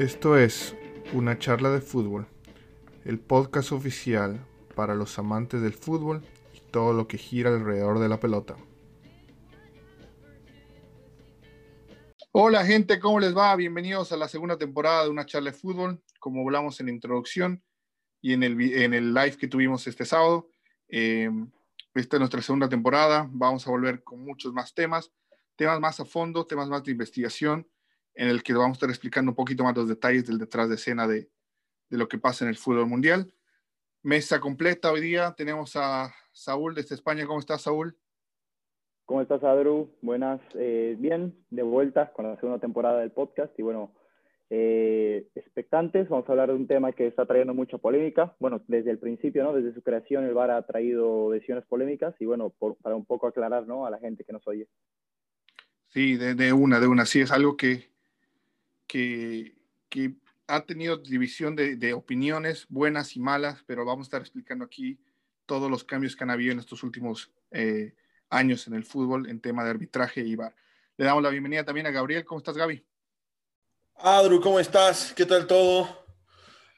Esto es Una charla de fútbol, el podcast oficial para los amantes del fútbol y todo lo que gira alrededor de la pelota. Hola gente, ¿cómo les va? Bienvenidos a la segunda temporada de Una charla de fútbol. Como hablamos en la introducción y en el, en el live que tuvimos este sábado, eh, esta es nuestra segunda temporada. Vamos a volver con muchos más temas, temas más a fondo, temas más de investigación en el que vamos a estar explicando un poquito más los detalles del detrás de escena de, de lo que pasa en el fútbol mundial. Mesa completa hoy día. Tenemos a Saúl desde España. ¿Cómo estás, Saúl? ¿Cómo estás, Adru? Buenas. Eh, bien, de vuelta con la segunda temporada del podcast. Y bueno, eh, expectantes. Vamos a hablar de un tema que está trayendo mucha polémica. Bueno, desde el principio, ¿no? Desde su creación, el VAR ha traído decisiones polémicas. Y bueno, para un poco aclarar, ¿no? A la gente que nos oye. Sí, de, de una, de una. Sí, es algo que, que, ha tenido división de, opiniones buenas y malas, pero vamos a estar explicando aquí todos los cambios que han habido en estos últimos eh, años en el fútbol en tema de arbitraje y VAR. Le damos la bienvenida también a Gabriel. ¿Cómo estás, Gaby? Adru, ¿cómo estás? ¿Qué tal todo?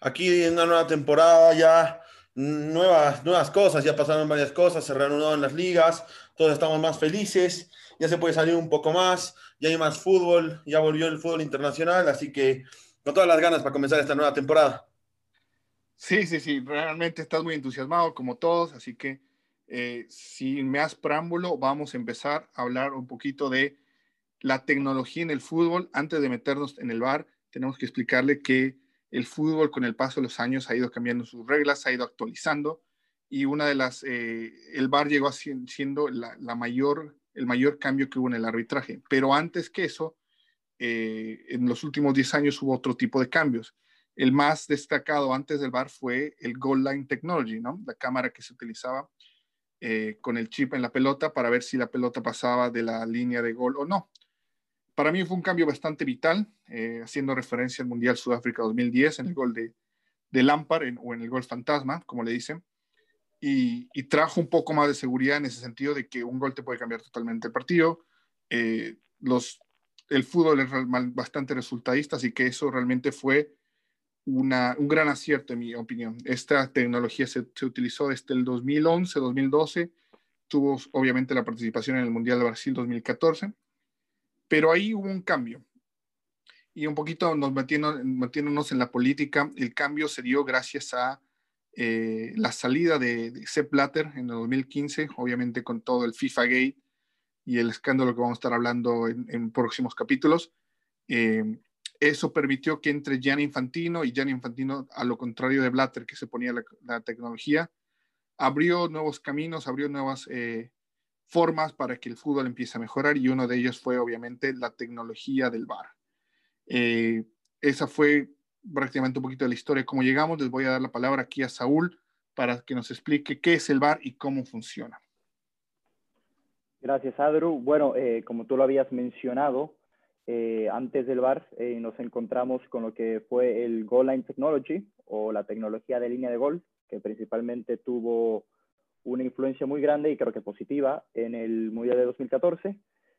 Aquí en una nueva temporada ya, nuevas, nuevas cosas, ya pasaron varias cosas, se reanudaron las ligas, todos estamos más felices, ya se puede salir un poco más, ya hay más fútbol, ya volvió el fútbol internacional, así que con todas las ganas para comenzar esta nueva temporada. Sí, sí, sí, realmente estás muy entusiasmado como todos, así que eh, sin más preámbulo, vamos a empezar a hablar un poquito de la tecnología en el fútbol. Antes de meternos en el bar, tenemos que explicarle que el fútbol con el paso de los años ha ido cambiando sus reglas, ha ido actualizando y una de las, eh, el bar llegó siendo la, la mayor el mayor cambio que hubo en el arbitraje. Pero antes que eso, eh, en los últimos 10 años hubo otro tipo de cambios. El más destacado antes del VAR fue el Goal Line Technology, ¿no? La cámara que se utilizaba eh, con el chip en la pelota para ver si la pelota pasaba de la línea de gol o no. Para mí fue un cambio bastante vital, eh, haciendo referencia al Mundial Sudáfrica 2010 en el gol de, de Lampard en, o en el gol fantasma, como le dicen y, trajo un poco más de seguridad en ese sentido de que un gol te puede cambiar totalmente el partido. Eh, los, el fútbol es bastante resultadista, así que eso realmente fue una, un gran acierto en mi opinión. Esta tecnología se, se, utilizó desde el 2011, 2012, tuvo obviamente la participación en el Mundial de Brasil 2014, pero ahí hubo un cambio. Y un poquito nos metiéndonos en la política, el cambio se dio gracias a eh, la salida de, de Sepp Blatter en el 2015, obviamente con todo el FIFA Gate y el escándalo que vamos a estar hablando en, en próximos capítulos, eh, eso permitió que entre Gianni Infantino y Gianni Infantino, a lo contrario de Blatter, que se ponía la, la tecnología, abrió nuevos caminos, abrió nuevas eh, formas para que el fútbol empiece a mejorar y uno de ellos fue obviamente la tecnología del VAR. Eh, esa fue prácticamente un poquito de la historia cómo llegamos. Les voy a dar la palabra aquí a Saúl para que nos explique qué es el VAR y cómo funciona. Gracias, Adru. Bueno, eh, como tú lo habías mencionado, eh, antes del VAR eh, nos encontramos con lo que fue el Goal Line Technology o la tecnología de línea de gol, que principalmente tuvo una influencia muy grande y creo que positiva en el Mundial de 2014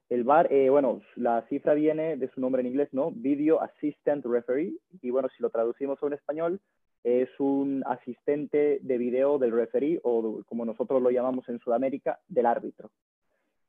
el VAR, eh, bueno, la cifra viene de su nombre en inglés, ¿no? Video Assistant Referee. Y bueno, si lo traducimos un español, es un asistente de video del referee o como nosotros lo llamamos en Sudamérica, del árbitro.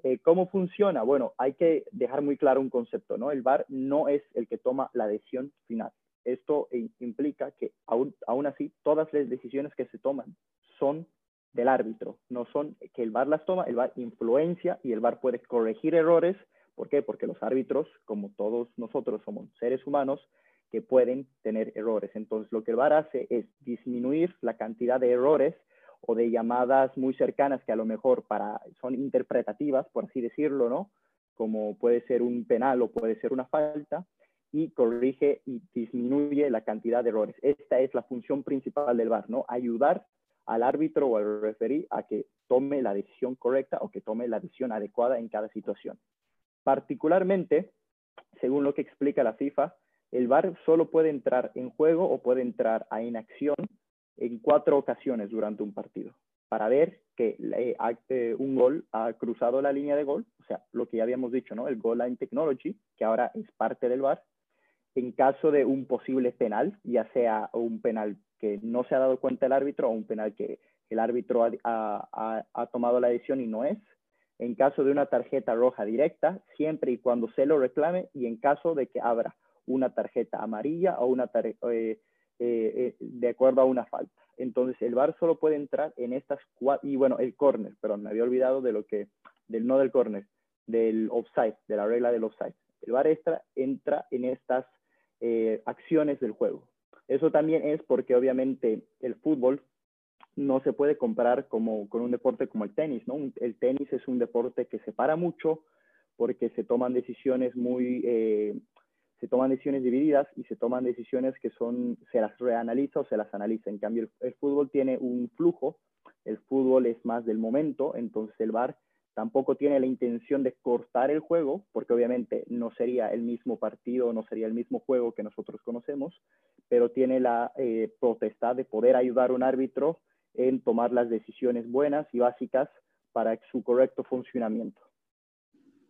Eh, ¿Cómo funciona? Bueno, hay que dejar muy claro un concepto, ¿no? El VAR no es el que toma la decisión final. Esto implica que aún, aún así todas las decisiones que se toman son del árbitro, no son que el VAR las toma, el VAR influencia y el VAR puede corregir errores. ¿Por qué? Porque los árbitros, como todos nosotros, somos seres humanos que pueden tener errores. Entonces, lo que el VAR hace es disminuir la cantidad de errores o de llamadas muy cercanas que a lo mejor para, son interpretativas, por así decirlo, ¿no? Como puede ser un penal o puede ser una falta, y corrige y disminuye la cantidad de errores. Esta es la función principal del VAR, ¿no? Ayudar al árbitro o al referí a que tome la decisión correcta o que tome la decisión adecuada en cada situación. Particularmente, según lo que explica la FIFA, el VAR solo puede entrar en juego o puede entrar a inacción en cuatro ocasiones durante un partido para ver que eh, un gol ha cruzado la línea de gol, o sea, lo que ya habíamos dicho, ¿no? El goal line technology, que ahora es parte del VAR, en caso de un posible penal, ya sea un penal que no se ha dado cuenta el árbitro o un penal que el árbitro ha, tomado la decisión y no es, en caso de una tarjeta roja directa, siempre y cuando se lo reclame y en caso de que abra una tarjeta amarilla o una eh, eh, eh, de acuerdo a una falta. Entonces el VAR solo puede entrar en estas cuatro, y bueno, el corner, perdón, me había olvidado de lo que, del no del corner, del offside, de la regla del offside. El VAR extra entra en estas acciones del juego. Eso también es porque obviamente el fútbol no se puede comparar como, con un deporte como el tenis, ¿no? El tenis es un deporte que se para mucho porque se toman decisiones muy, eh, se toman decisiones divididas y se toman decisiones que son, se las reanaliza o se las analiza. En cambio, el, fútbol tiene un flujo, el fútbol es más del momento, entonces el VAR tampoco tiene la intención de cortar el juego, porque obviamente no sería el mismo partido, no sería el mismo juego que nosotros conocemos, pero tiene la eh, potestad de poder ayudar a un árbitro en tomar las decisiones buenas y básicas para su correcto funcionamiento.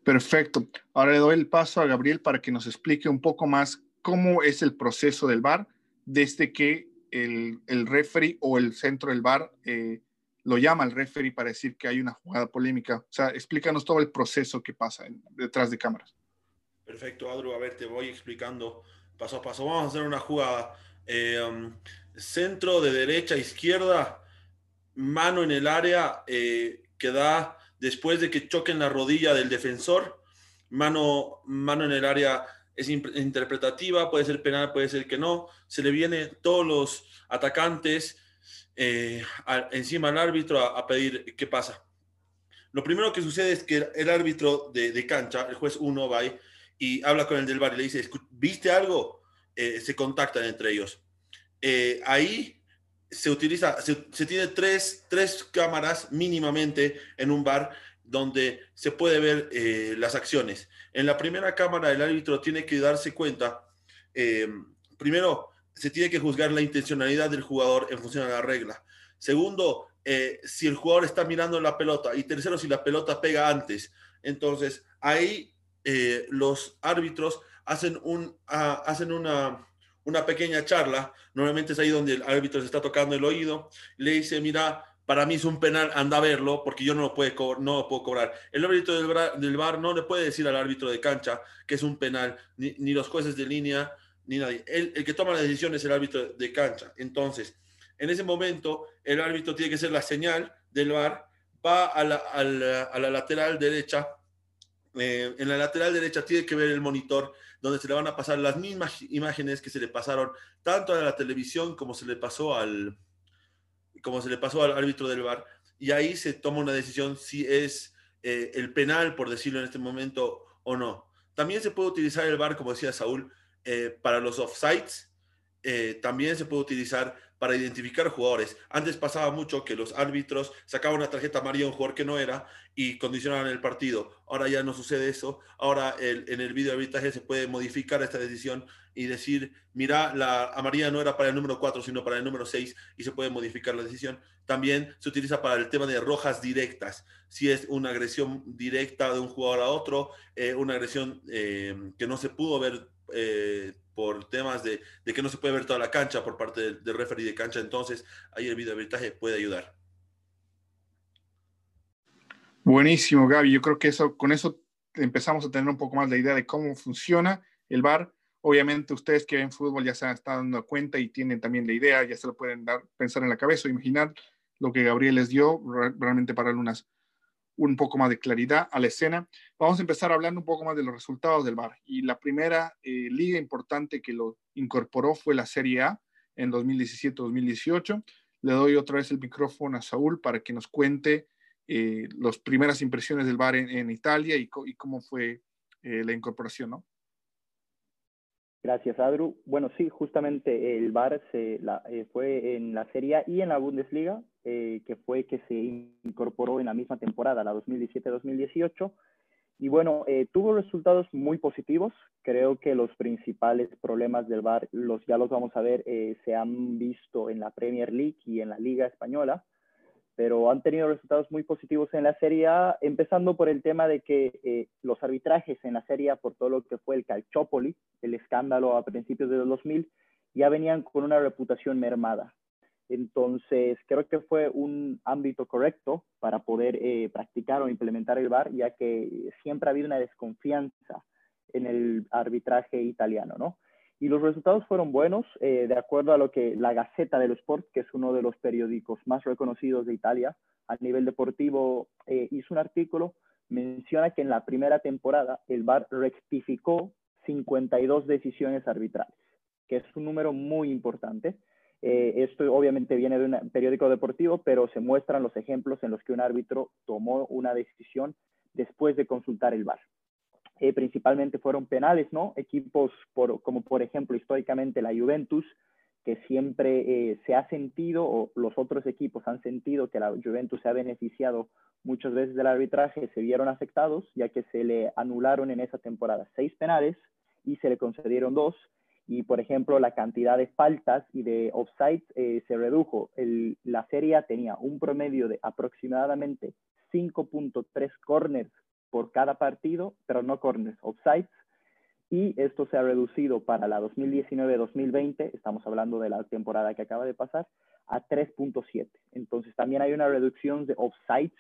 Perfecto. Ahora le doy el paso a Gabriel para que nos explique un poco más cómo es el proceso del VAR desde que el, el referee o el centro del VAR eh, lo llama al referee para decir que hay una jugada polémica. O sea, explícanos todo el proceso que pasa detrás de cámaras. Perfecto, Adru. A ver, te voy explicando paso a paso. Vamos a hacer una jugada. Eh, um, centro de derecha izquierda mano en el área eh, que da después de que choquen la rodilla del defensor. Mano, mano en el área es interpretativa, puede ser penal, puede ser que no. Se le viene todos los atacantes eh, encima al árbitro a, pedir qué pasa. Lo primero que sucede es que el árbitro de, cancha, el juez 1, va y habla con el del bar y le dice, ¿viste algo? Eh, se contactan entre ellos. ahí se utiliza, se, tiene tres, tres, cámaras mínimamente en un bar donde se puede ver eh, las acciones. En la primera cámara el árbitro tiene que darse cuenta, eh, primero, se tiene que juzgar la intencionalidad del jugador en función a la regla. Segundo, eh, si el jugador está mirando la pelota. Y tercero, si la pelota pega antes. Entonces, ahí los árbitros hacen, un, ah, hacen una, una pequeña charla, normalmente es ahí donde el árbitro se está tocando el oído, le dice, mira, para mí es un penal, anda a verlo, porque yo no lo, puede no lo puedo cobrar. El árbitro del, del bar no le puede decir al árbitro de cancha que es un penal, ni, los jueces de línea, ni nadie. El, el, que toma la decisión es el árbitro de cancha. Entonces, en ese momento, el árbitro tiene que ser la señal del bar, va a la, a la, lateral derecha, eh, en la lateral derecha tiene que ver el monitor donde se le van a pasar las mismas imágenes que se le pasaron tanto a la televisión como se le pasó al, como se le pasó al árbitro del bar. Y ahí se toma una decisión si es eh, el penal, por decirlo en este momento, o no. También se puede utilizar el bar, como decía Saúl, eh, para los offsides. Eh, también se puede utilizar para identificar jugadores. Antes pasaba mucho que los árbitros sacaban una tarjeta amarilla a un jugador que no era y condicionaban el partido. Ahora ya no sucede eso. Ahora en el video arbitraje se puede modificar esta decisión y decir, mira, la amarilla no era para el número 4, sino para el número 6 y se puede modificar la decisión. También se utiliza para el tema de rojas directas. Si es una agresión directa de un jugador a otro, eh, una agresión eh, que no se pudo ver eh, por temas de, que no se puede ver toda la cancha por parte del, del referee de cancha, entonces ahí el videoarbitraje puede ayudar. Buenísimo, Gaby. Yo creo que eso, con eso empezamos a tener un poco más la idea de cómo funciona el VAR. Obviamente ustedes que ven fútbol ya se estado dando cuenta y tienen también la idea, ya se lo pueden dar, pensar en la cabeza imaginar lo que Gabriel les dio realmente para unas un poco más de claridad a la escena. Vamos a empezar hablando un poco más de los resultados del VAR. Y la primera eh, liga importante que lo incorporó fue la Serie A en 2017-2018. Le doy otra vez el micrófono a Saúl para que nos cuente eh, las primeras impresiones del VAR en, Italia y, cómo fue eh, la incorporación, ¿no? Gracias, Adru. Bueno, sí, justamente el VAR se, eh, fue en la Serie A y en la Bundesliga, eh, que fue que se incorporó en la misma temporada, la 2017-2018. Y bueno, eh, tuvo resultados muy positivos. Creo que los principales problemas del VAR, los, ya los vamos a ver, se han visto en la Premier League y en la Liga Española. Pero han tenido resultados muy positivos en la Serie A, empezando por el tema de que eh, los arbitrajes en la Serie A, por todo lo que fue el Calciopoli, el escándalo a principios de los 2000, ya venían con una reputación mermada. Entonces, creo que fue un ámbito correcto para poder eh, practicar o implementar el VAR, ya que siempre ha habido una desconfianza en el arbitraje italiano, ¿no? Y los resultados fueron buenos, eh, de acuerdo a lo que la Gaceta dello Sport, que es uno de los periódicos más reconocidos de Italia a nivel deportivo, eh, hizo un artículo, menciona que en la primera temporada el VAR rectificó 52 decisiones arbitrales, que es un número muy importante. Eh, esto obviamente viene de un periódico deportivo, pero se muestran los ejemplos en los que un árbitro tomó una decisión después de consultar el VAR. Eh, principalmente fueron penales, ¿no? Equipos como por ejemplo históricamente la Juventus, que siempre eh, se ha sentido, o los otros equipos han sentido que la Juventus se ha beneficiado muchas veces del arbitraje, se vieron afectados, ya que se le anularon en esa temporada seis penales y se le concedieron dos. Y, por ejemplo, la cantidad de faltas y de offsides eh, se redujo. la Serie tenía un promedio de aproximadamente 5.3 corners por cada partido, pero no corners, offsides. Y esto se ha reducido para la 2019-2020, estamos hablando de la temporada que acaba de pasar, a 3.7. Entonces también hay una reducción de offsides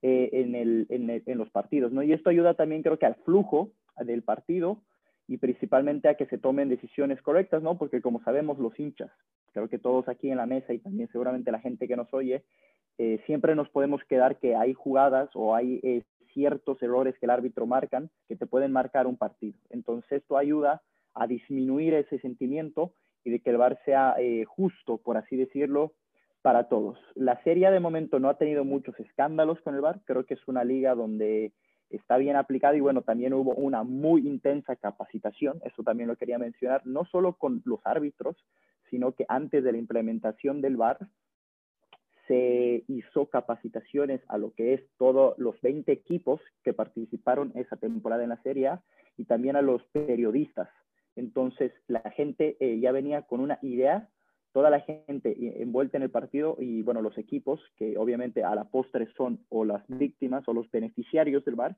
eh, en, el, en, los partidos, ¿no? Y esto ayuda también creo que al flujo del partido y principalmente a que se tomen decisiones correctas, ¿no? Porque como sabemos los hinchas, creo que todos aquí en la mesa y también seguramente la gente que nos oye, eh, siempre nos podemos quedar que hay jugadas o hay eh, ciertos errores que el árbitro marcan que te pueden marcar un partido. Entonces esto ayuda a disminuir ese sentimiento y de que el VAR sea eh, justo, por así decirlo, para todos. La serie de momento no ha tenido muchos escándalos con el VAR, creo que es una liga donde está bien aplicado y bueno, también hubo una muy intensa capacitación, eso también lo quería mencionar, no solo con los árbitros, sino que antes de la implementación del VAR, se hizo capacitaciones a lo que es todos los 20 equipos que participaron esa temporada en la Serie A y también a los periodistas. Entonces, la gente eh, ya venía con una idea, toda la gente eh, envuelta en el partido y, bueno, los equipos, que obviamente a la postre son o las víctimas o los beneficiarios del VAR,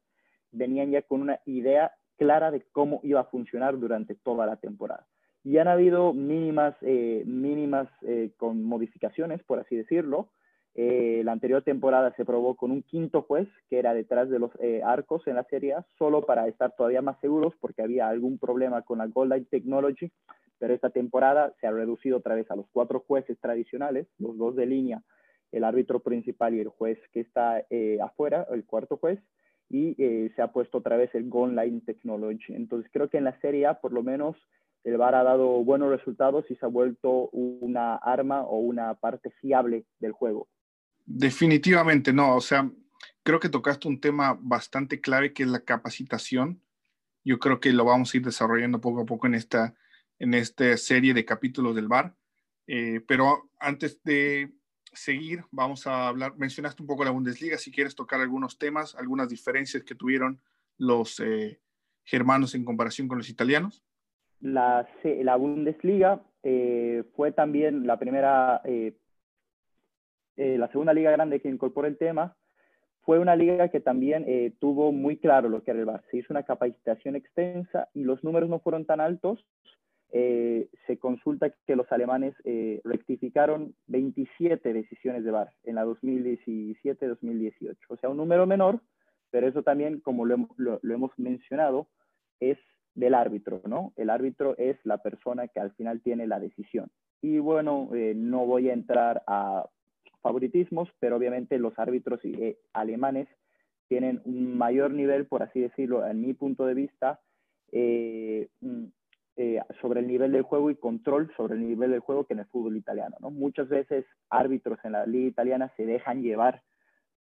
venían ya con una idea clara de cómo iba a funcionar durante toda la temporada. Y han habido mínimas, eh, mínimas con modificaciones, por así decirlo, eh, la anterior temporada se probó con un quinto juez que era detrás de los eh, arcos en la Serie A, solo para estar todavía más seguros porque había algún problema con la Gold Line Technology, pero esta temporada se ha reducido otra vez a los cuatro jueces tradicionales, los dos de línea, el árbitro principal y el juez que está eh, afuera, el cuarto juez, y se ha puesto otra vez el Gold Line Technology. Entonces creo que en la Serie A por lo menos el VAR ha dado buenos resultados y se ha vuelto una arma o una parte fiable del juego. Definitivamente no, o sea, creo que tocaste un tema bastante clave que es la capacitación. Yo creo que lo vamos a ir desarrollando poco a poco en esta, en esta serie de capítulos del bar. Eh, pero antes de seguir, vamos a hablar, mencionaste un poco la Bundesliga, si quieres tocar algunos temas, algunas diferencias que tuvieron los eh, germanos en comparación con los italianos. La, la Bundesliga eh, fue también la primera eh, la segunda liga grande que incorporó el tema, fue una liga que también eh, tuvo muy claro lo que era el VAR. Se hizo una capacitación extensa y los números no fueron tan altos. Eh, se consulta que los alemanes rectificaron 27 decisiones de VAR en la 2017-2018. O sea, un número menor, pero eso también, como lo, lo hemos mencionado, es del árbitro, ¿no? El árbitro es la persona que al final tiene la decisión. Y bueno, no voy a entrar a favoritismos, pero obviamente los árbitros eh, alemanes tienen un mayor nivel, por así decirlo, en mi punto de vista, eh, mm, eh, sobre el nivel del juego y control sobre el nivel del juego que en el fútbol italiano. ¿no? Muchas veces árbitros en la liga italiana se dejan llevar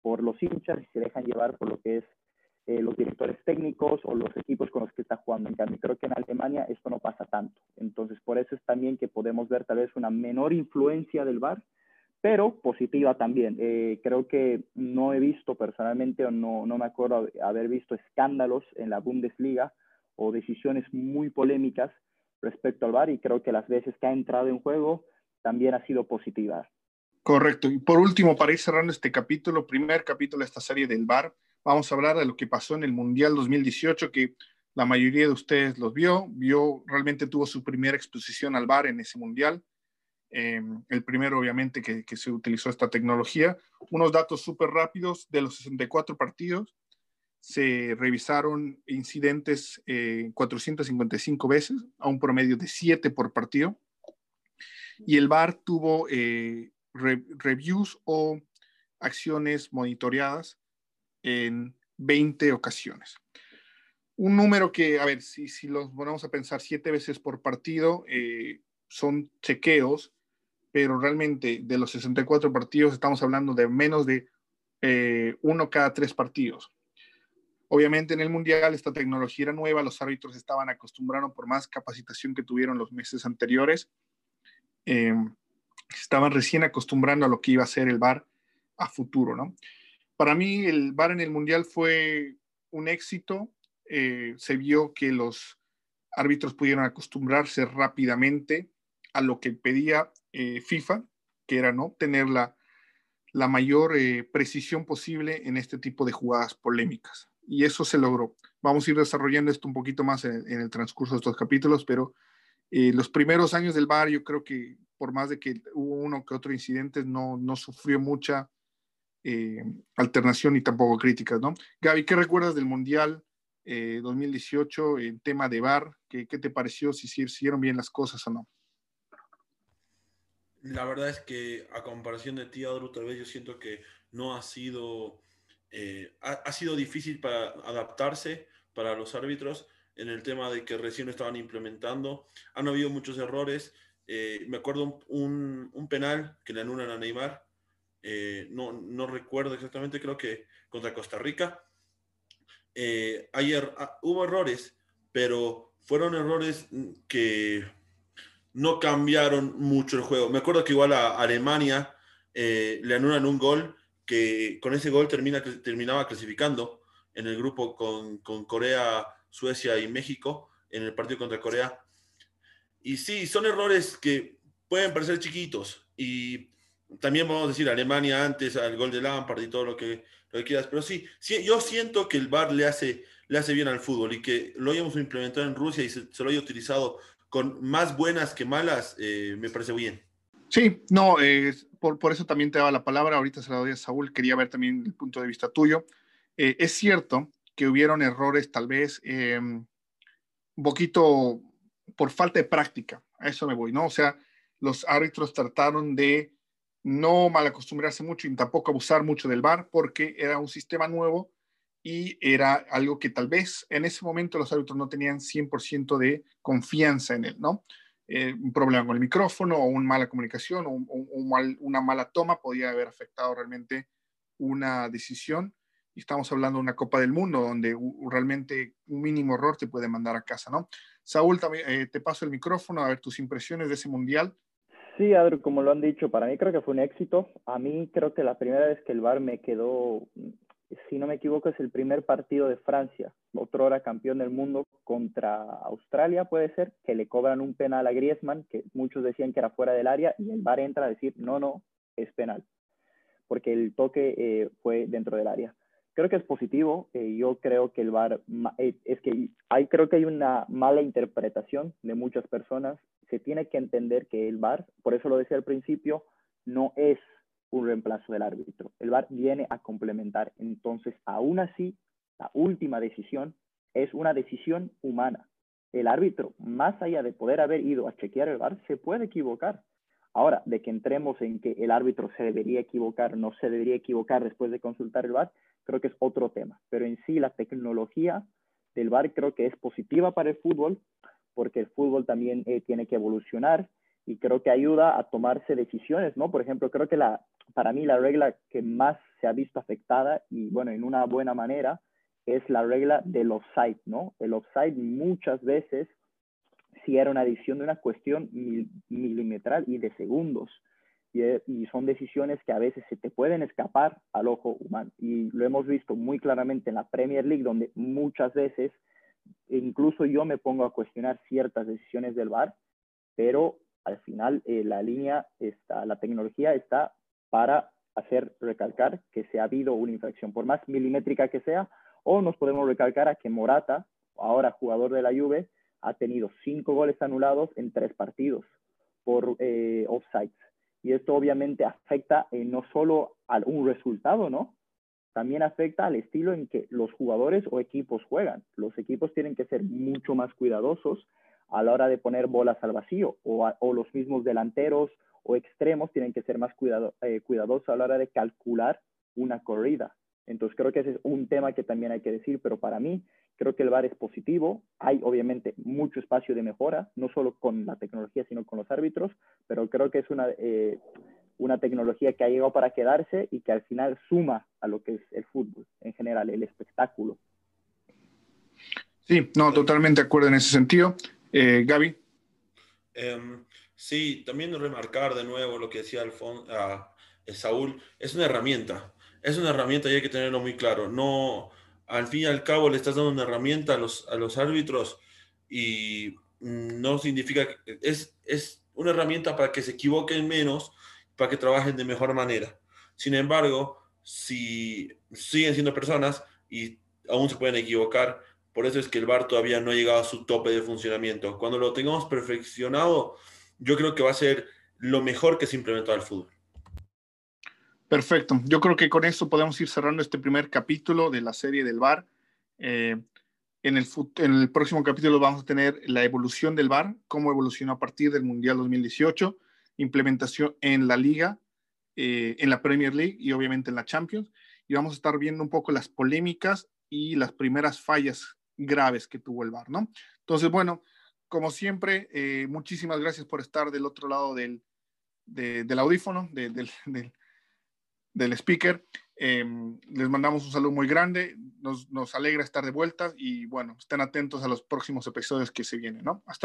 por los hinchas y se dejan llevar por lo que es los directores técnicos o los equipos con los que está jugando. En cambio, creo que en Alemania esto no pasa tanto. Entonces, por eso es también que podemos ver tal vez una menor influencia del VAR pero positiva también. Eh, creo que no he visto personalmente o no, no me acuerdo haber visto escándalos en la Bundesliga o decisiones muy polémicas respecto al VAR y creo que las veces que ha entrado en juego también ha sido positiva. Correcto. Y por último, para ir cerrando este capítulo, primer capítulo de esta serie del VAR, vamos a hablar de lo que pasó en el Mundial 2018, que la mayoría de ustedes los vio, vio, realmente tuvo su primera exposición al VAR en ese Mundial. Eh, el primero, obviamente, que, se utilizó esta tecnología. Unos datos súper rápidos de los 64 partidos. Se revisaron incidentes eh, 455 veces, a un promedio de 7 por partido. Y el VAR tuvo eh, re reviews o acciones monitoreadas en 20 ocasiones. Un número que, a ver, si, si los ponemos a pensar siete veces por partido, eh, son chequeos, pero realmente de los 64 partidos estamos hablando de menos de eh, uno cada tres partidos. Obviamente en el Mundial esta tecnología era nueva, los árbitros estaban acostumbrados por más capacitación que tuvieron los meses anteriores. Eh, estaban recién acostumbrando a lo que iba a ser el VAR a futuro, ¿no? Para mí el VAR en el Mundial fue un éxito. Eh, se vio que los árbitros pudieron acostumbrarse rápidamente a lo que pedía eh, FIFA, que era no tener la, la mayor eh, precisión posible en este tipo de jugadas polémicas. Y eso se logró. Vamos a ir desarrollando esto un poquito más en, el transcurso de estos capítulos, pero eh, los primeros años del VAR yo creo que por más de que hubo uno que otro incidente, no, no sufrió mucha eh, alternación y tampoco críticas, ¿no? Gaby, ¿qué recuerdas del Mundial eh, 2018 en tema de VAR? ¿Qué, ¿Qué, te pareció? Si hicieron bien las cosas o no. La verdad es que a comparación de ti, Adru, tal vez yo siento que no ha sido, eh, ha, sido difícil para adaptarse para los árbitros en el tema de que recién estaban implementando. Han habido muchos errores eh, me acuerdo un, penal que le anulan a Neymar. Eh, no, no, recuerdo exactamente, creo que contra Costa Rica. Eh, ayer ah, hubo errores, pero fueron errores que no cambiaron mucho el juego. Me acuerdo que igual a Alemania eh, le anulan un gol que con ese gol termina, terminaba clasificando en el grupo con, con Corea, Suecia y México en el partido contra Corea y sí, son errores que pueden parecer chiquitos. Y también vamos a decir Alemania antes al gol de Lampard y todo lo que, lo que quieras. Pero sí, sí, yo siento que el VAR le hace, le hace bien al fútbol y que lo hayamos implementado en Rusia y se, se lo haya utilizado con más buenas que malas, eh, me parece bien. Sí, no, por, por, eso también te daba la palabra. Ahorita se la doy a Saúl. Quería ver también el punto de vista tuyo. Eh, es cierto que hubieron errores, tal vez eh, un poquito por falta de práctica, a eso me voy, ¿no? O sea, los árbitros trataron de no mal acostumbrarse mucho y tampoco abusar mucho del VAR porque era un sistema nuevo y era algo que tal vez en ese momento los árbitros no tenían 100% de confianza en él, ¿no? Eh, un problema con el micrófono o una mala comunicación o, mal, una mala toma podía haber afectado realmente una decisión. Y estamos hablando de una Copa del Mundo donde realmente un mínimo error te puede mandar a casa, ¿no? Saúl, también, eh, te paso el micrófono a ver tus impresiones de ese mundial. Sí, Adri, como lo han dicho, para mí creo que fue un éxito. A mí creo que la primera vez que el VAR me quedó, si no me equivoco, es el primer partido de Francia, otro hora campeón del mundo contra Australia, puede ser, que le cobran un penal a Griezmann, que muchos decían que era fuera del área, y el VAR entra a decir, no, no, es penal, porque el toque eh, fue dentro del área creo que es positivo. Eh, yo creo que el VAR, eh, es que hay, creo que hay una mala interpretación de muchas personas. Se tiene que entender que el VAR, por eso lo decía al principio, no es un reemplazo del árbitro. El VAR viene a complementar. Entonces, aún así, la última decisión es una decisión humana. El árbitro, más allá de poder haber ido a chequear el VAR, se puede equivocar. Ahora, de que entremos en que el árbitro se debería equivocar, no se debería equivocar después de consultar el VAR, creo que es otro tema. Pero en sí, la tecnología del VAR creo que es positiva para el fútbol, porque el fútbol también eh, tiene que evolucionar y creo que ayuda a tomarse decisiones, ¿no? Por ejemplo, creo que la, para mí la regla que más se ha visto afectada, y bueno, en una buena manera, es la regla del offside, ¿no? El offside muchas veces si era una decisión de una cuestión mil, milimetral y de segundos. Y, y, son decisiones que a veces se te pueden escapar al ojo humano. Y lo hemos visto muy claramente en la Premier League, donde muchas veces, incluso yo me pongo a cuestionar ciertas decisiones del VAR, pero al final eh, la línea está, la tecnología está para hacer recalcar que se ha habido una infracción, por más milimétrica que sea, o nos podemos recalcar a que Morata, ahora jugador de la Juve, ha tenido cinco goles anulados en tres partidos por eh, offsides. Y esto obviamente afecta eh, no solo a un resultado, ¿no? También afecta al estilo en que los jugadores o equipos juegan. Los equipos tienen que ser mucho más cuidadosos a la hora de poner bolas al vacío o, o los mismos delanteros o extremos tienen que ser más cuidado, eh, cuidadosos a la hora de calcular una corrida. Entonces creo que ese es un tema que también hay que decir, pero para mí creo que el VAR es positivo. Hay obviamente mucho espacio de mejora, no solo con la tecnología, sino con los árbitros, pero creo que es una, eh, una tecnología que ha llegado para quedarse y que al final suma a lo que es el fútbol en general, el espectáculo. Sí, no, totalmente de acuerdo en ese sentido. Eh, Gaby. Em, Sí, también remarcar de nuevo lo que decía Alfon, Saúl, es una herramienta, es una herramienta y hay que tenerlo muy claro. No, al fin y al cabo le estás dando una herramienta a los, a los árbitros y no significa, es, es una herramienta para que se equivoquen menos, para que trabajen de mejor manera. Sin embargo, si siguen siendo personas y aún se pueden equivocar, por eso es que el VAR todavía no ha llegado a su tope de funcionamiento. Cuando lo tengamos perfeccionado, yo creo que va a ser lo mejor que se implementó al fútbol. Perfecto. Yo creo que con esto podemos ir cerrando este primer capítulo de la serie del VAR. Eh, en, el, en el próximo capítulo vamos a tener la evolución del VAR, cómo evolucionó a partir del Mundial 2018, implementación en la liga, eh, en la Premier League y obviamente en la Champions. Y vamos a estar viendo un poco las polémicas y las primeras fallas graves que tuvo el VAR, ¿no? Entonces, bueno, como siempre, eh, muchísimas gracias por estar del otro lado del, del audífono, del, del, speaker. Em, les mandamos un saludo muy grande, nos, nos alegra estar de vuelta y bueno, estén atentos a los próximos episodios que se vienen, ¿no? Hasta luego.